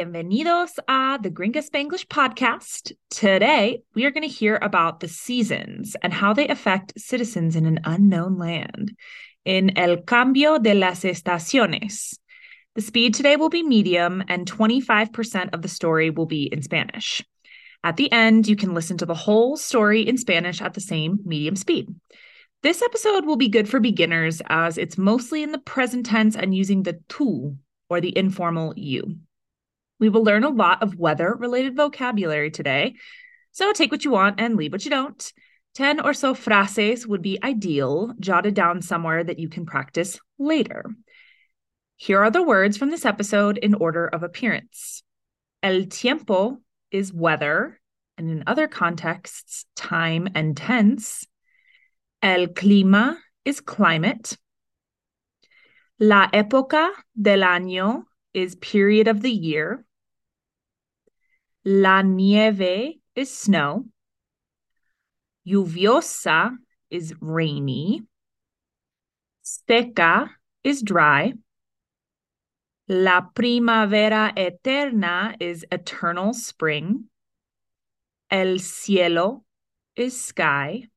Bienvenidos a the Gringa Spanglish podcast. Today, we are going to hear about the seasons and how they affect citizens in an unknown land. In El Cambio de las Estaciones, the speed today will be medium and 25% of the story will be in Spanish. At the end, you can listen to the whole story in Spanish at the same medium speed. This episode will be good for beginners as it's mostly in the present tense and using the tú or the informal you. We will learn a lot of weather related vocabulary today. So take what you want and leave what you don't. 10 or so frases would be ideal, jotted down somewhere that you can practice later. Here are the words from this episode in order of appearance. El tiempo is weather, and in other contexts, time and tense. El clima is climate. La época del año is period of the year. La nieve is snow. Lluviosa is rainy. Seca is dry. La primavera eterna is eternal spring. El cielo is sky.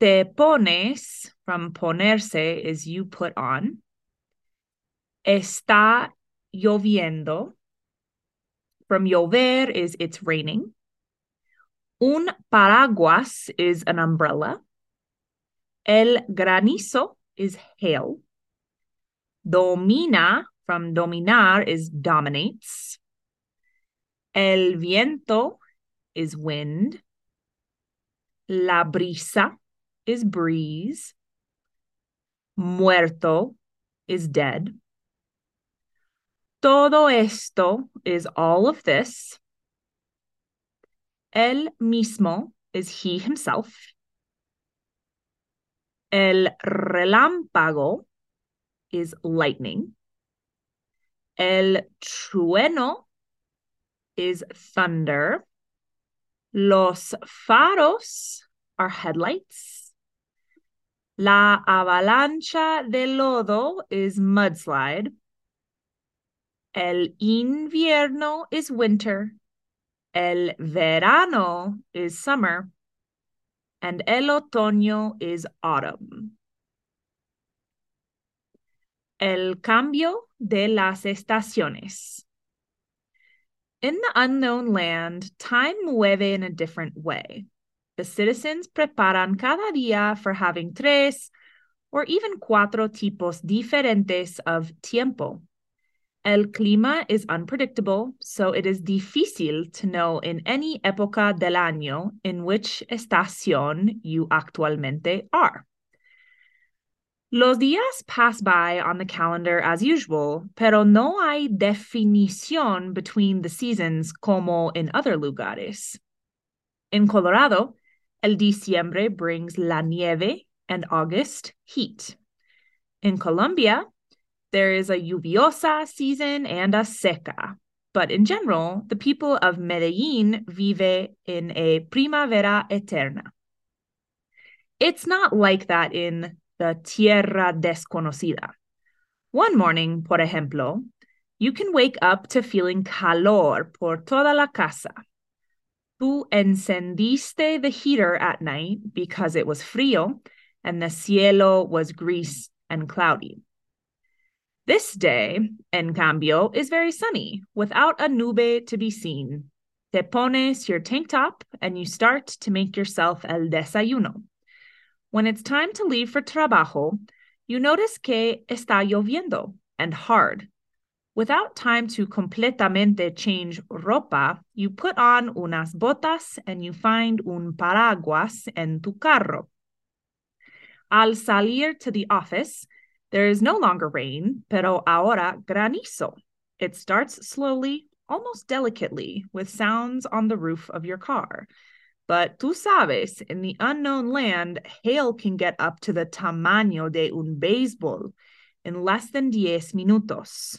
Te pones from ponerse is you put on. Está lloviendo. From llover is it's raining. Un paraguas is an umbrella. El granizo is hail. Domina from dominar is dominates. El viento is wind. La brisa is breeze. Muerto is dead. Todo esto is all of this. El mismo is he himself. El relámpago is lightning. El trueno is thunder. Los faros are headlights. La avalancha de lodo is mudslide. El invierno is winter. El verano is summer. And el otoño is autumn. El cambio de las estaciones. In the unknown land, time mueve in a different way. The citizens preparan cada día for having tres or even cuatro tipos diferentes of tiempo. El clima is unpredictable, so it is difícil to know in any época del año in which estación you actualmente are. Los días pass by on the calendar as usual, pero no hay definición between the seasons como in other lugares. In Colorado, El diciembre brings la nieve and August heat. In Colombia, there is a lluviosa season and a seca. But in general, the people of Medellin vive in a primavera eterna. It's not like that in the tierra desconocida. One morning, por ejemplo, you can wake up to feeling calor por toda la casa Tú encendiste the heater at night because it was frío and the cielo was gris and cloudy. This day, en cambio, is very sunny without a nube to be seen. Te pones your tank top and you start to make yourself el desayuno. When it's time to leave for trabajo, you notice que está lloviendo and hard Without time to completamente change ropa, you put on unas botas and you find un paraguas en tu carro. Al salir to the office, there is no longer rain, pero ahora granizo. It starts slowly, almost delicately, with sounds on the roof of your car. But tú sabes, in the unknown land, hail can get up to the tamaño de un baseball in less than diez minutos.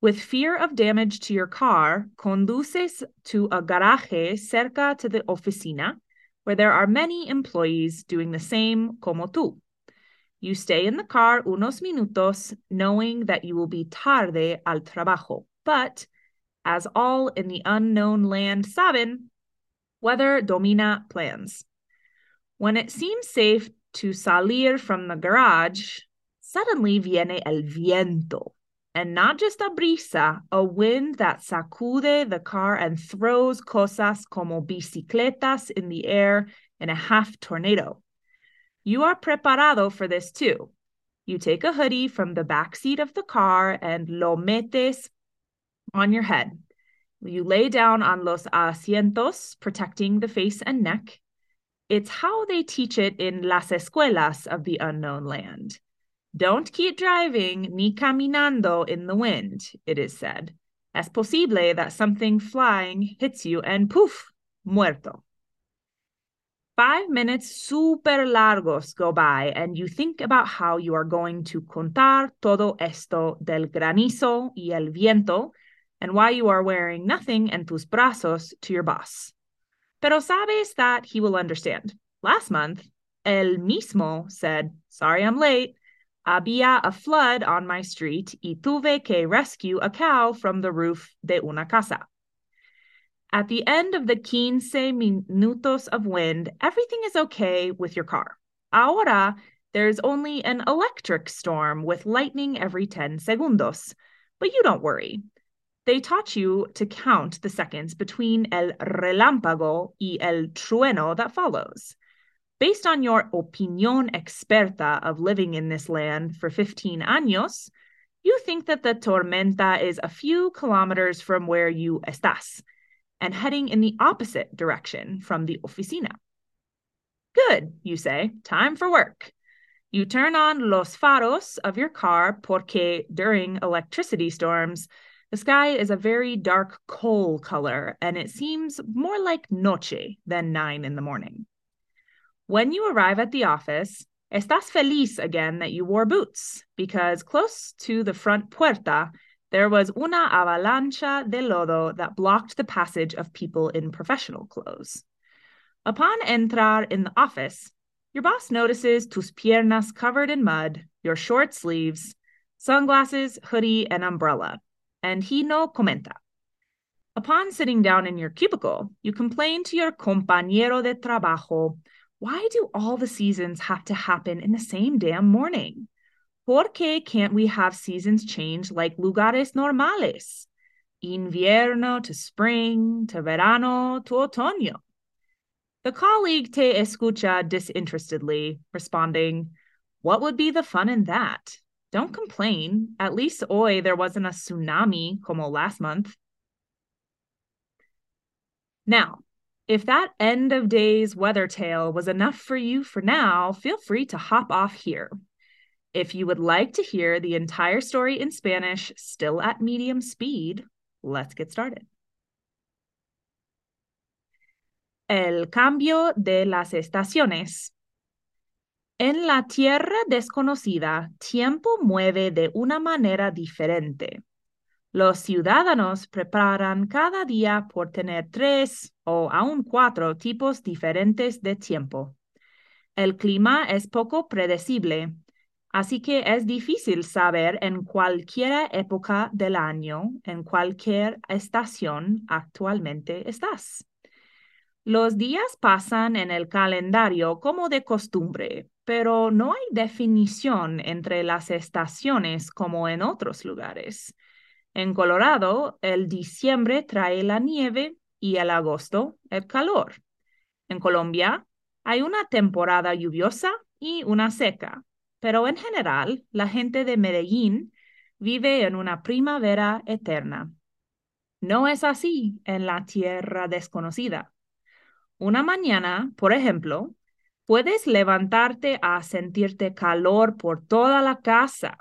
With fear of damage to your car, conduces to a garaje cerca to the oficina, where there are many employees doing the same como tú. You stay in the car unos minutos, knowing that you will be tarde al trabajo. But as all in the unknown land saben, weather domina plans. When it seems safe to salir from the garage, suddenly viene el viento. And not just a brisa, a wind that sacude the car and throws cosas como bicicletas in the air in a half tornado. You are preparado for this too. You take a hoodie from the back seat of the car and lo metes on your head. You lay down on los asientos, protecting the face and neck. It's how they teach it in las escuelas of the unknown land. Don't keep driving ni caminando in the wind, it is said. Es posible that something flying hits you and poof, muerto. Five minutes super largos go by, and you think about how you are going to contar todo esto del granizo y el viento, and why you are wearing nothing en tus brazos to your boss. Pero sabes that he will understand. Last month, El mismo said, Sorry I'm late. Había a flood on my street y tuve que rescue a cow from the roof de una casa. At the end of the 15 minutos of wind, everything is okay with your car. Ahora, there's only an electric storm with lightning every 10 segundos. But you don't worry. They taught you to count the seconds between el relámpago y el trueno that follows. Based on your opinión experta of living in this land for 15 años, you think that the tormenta is a few kilometers from where you estás and heading in the opposite direction from the oficina. Good, you say, time for work. You turn on los faros of your car porque during electricity storms, the sky is a very dark coal color and it seems more like noche than nine in the morning. When you arrive at the office, estás feliz again that you wore boots because close to the front puerta, there was una avalancha de lodo that blocked the passage of people in professional clothes. Upon entrar in the office, your boss notices tus piernas covered in mud, your short sleeves, sunglasses, hoodie, and umbrella, and he no comenta. Upon sitting down in your cubicle, you complain to your compañero de trabajo why do all the seasons have to happen in the same damn morning? ¿Por qué can't we have seasons change like lugares normales? Invierno to spring, to verano, to otoño. The colleague te escucha disinterestedly, responding, What would be the fun in that? Don't complain. At least hoy there wasn't a tsunami como last month. Now, if that end of days weather tale was enough for you for now, feel free to hop off here. If you would like to hear the entire story in Spanish, still at medium speed, let's get started. El cambio de las estaciones. En la tierra desconocida, tiempo mueve de una manera diferente. Los ciudadanos preparan cada día por tener tres o aún cuatro tipos diferentes de tiempo. El clima es poco predecible, así que es difícil saber en cualquier época del año, en cualquier estación actualmente estás. Los días pasan en el calendario como de costumbre, pero no hay definición entre las estaciones como en otros lugares. En Colorado, el diciembre trae la nieve y el agosto el calor. En Colombia, hay una temporada lluviosa y una seca, pero en general, la gente de Medellín vive en una primavera eterna. No es así en la tierra desconocida. Una mañana, por ejemplo, puedes levantarte a sentirte calor por toda la casa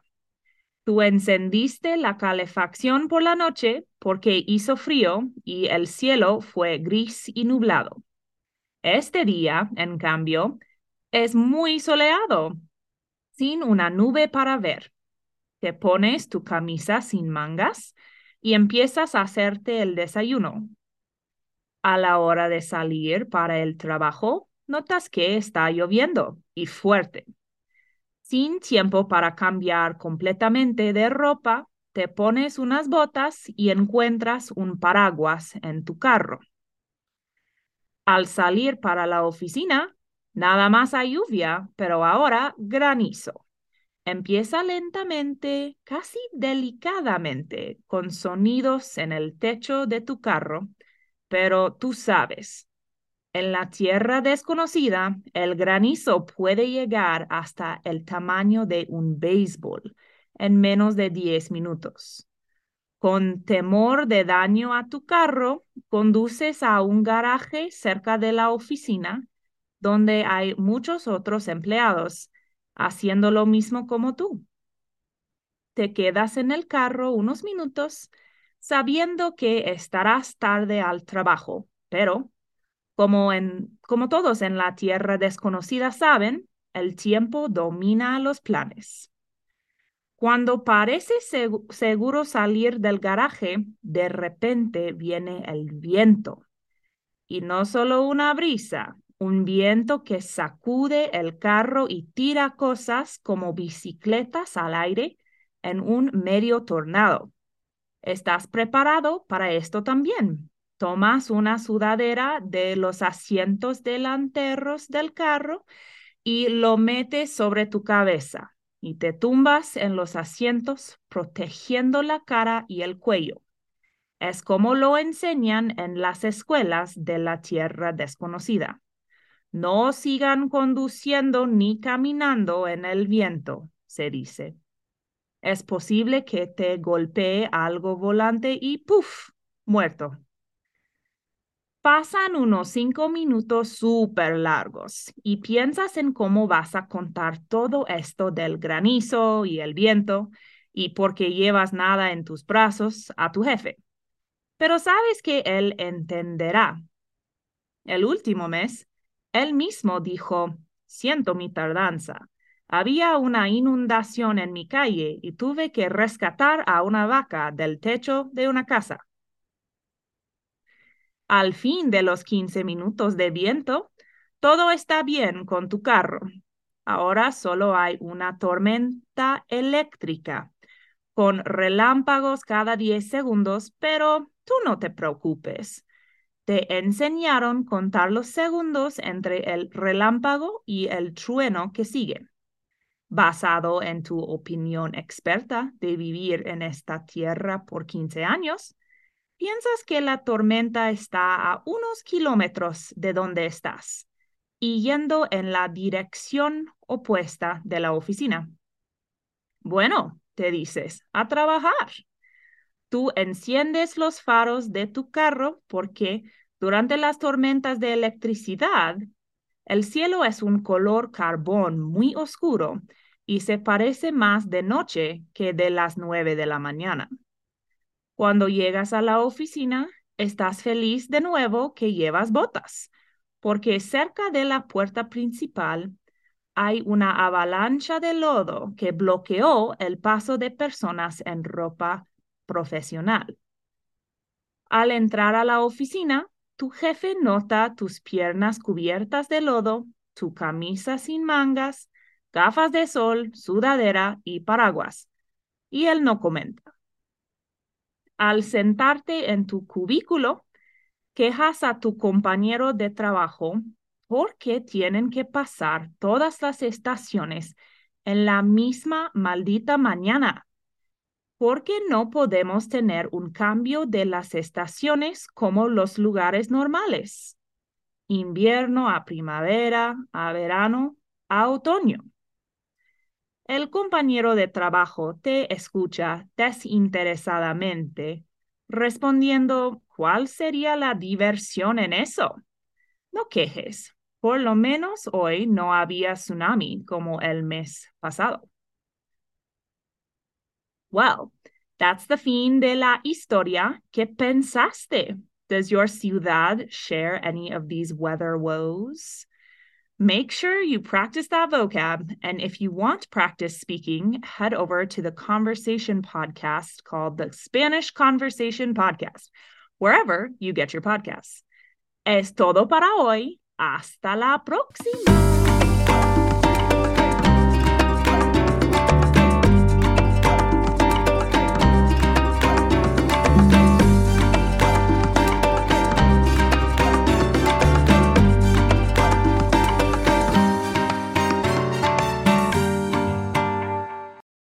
Tú encendiste la calefacción por la noche porque hizo frío y el cielo fue gris y nublado. Este día, en cambio, es muy soleado, sin una nube para ver. Te pones tu camisa sin mangas y empiezas a hacerte el desayuno. A la hora de salir para el trabajo, notas que está lloviendo y fuerte. Sin tiempo para cambiar completamente de ropa, te pones unas botas y encuentras un paraguas en tu carro. Al salir para la oficina, nada más hay lluvia, pero ahora granizo. Empieza lentamente, casi delicadamente, con sonidos en el techo de tu carro, pero tú sabes, en la tierra desconocida, el granizo puede llegar hasta el tamaño de un béisbol en menos de 10 minutos. Con temor de daño a tu carro, conduces a un garaje cerca de la oficina donde hay muchos otros empleados haciendo lo mismo como tú. Te quedas en el carro unos minutos sabiendo que estarás tarde al trabajo, pero como, en, como todos en la tierra desconocida saben, el tiempo domina los planes. Cuando parece seguro salir del garaje, de repente viene el viento. Y no solo una brisa, un viento que sacude el carro y tira cosas como bicicletas al aire en un medio tornado. ¿Estás preparado para esto también? Tomas una sudadera de los asientos delanteros del carro y lo metes sobre tu cabeza y te tumbas en los asientos protegiendo la cara y el cuello. Es como lo enseñan en las escuelas de la tierra desconocida. No sigan conduciendo ni caminando en el viento, se dice. Es posible que te golpee algo volante y ¡puf! muerto. Pasan unos cinco minutos súper largos y piensas en cómo vas a contar todo esto del granizo y el viento y porque llevas nada en tus brazos a tu jefe. Pero sabes que él entenderá. El último mes él mismo dijo, siento mi tardanza. Había una inundación en mi calle y tuve que rescatar a una vaca del techo de una casa. Al fin de los 15 minutos de viento, todo está bien con tu carro. Ahora solo hay una tormenta eléctrica con relámpagos cada 10 segundos, pero tú no te preocupes te enseñaron contar los segundos entre el relámpago y el trueno que sigue. Basado en tu opinión experta de vivir en esta tierra por 15 años, piensas que la tormenta está a unos kilómetros de donde estás y yendo en la dirección opuesta de la oficina. Bueno, te dices, a trabajar. Tú enciendes los faros de tu carro porque durante las tormentas de electricidad, el cielo es un color carbón muy oscuro y se parece más de noche que de las nueve de la mañana. Cuando llegas a la oficina, estás feliz de nuevo que llevas botas, porque cerca de la puerta principal hay una avalancha de lodo que bloqueó el paso de personas en ropa profesional. Al entrar a la oficina, tu jefe nota tus piernas cubiertas de lodo, tu camisa sin mangas, gafas de sol, sudadera y paraguas. Y él no comenta. Al sentarte en tu cubículo, quejas a tu compañero de trabajo porque tienen que pasar todas las estaciones en la misma maldita mañana. ¿Por qué no podemos tener un cambio de las estaciones como los lugares normales? Invierno a primavera, a verano, a otoño. El compañero de trabajo te escucha desinteresadamente, respondiendo, ¿cuál sería la diversión en eso? No quejes, por lo menos hoy no había tsunami como el mes pasado. Well, that's the fin de la historia. ¿Qué pensaste? Does your ciudad share any of these weather woes? Make sure you practice that vocab. And if you want practice speaking, head over to the conversation podcast called the Spanish Conversation Podcast, wherever you get your podcasts. Es todo para hoy. Hasta la próxima.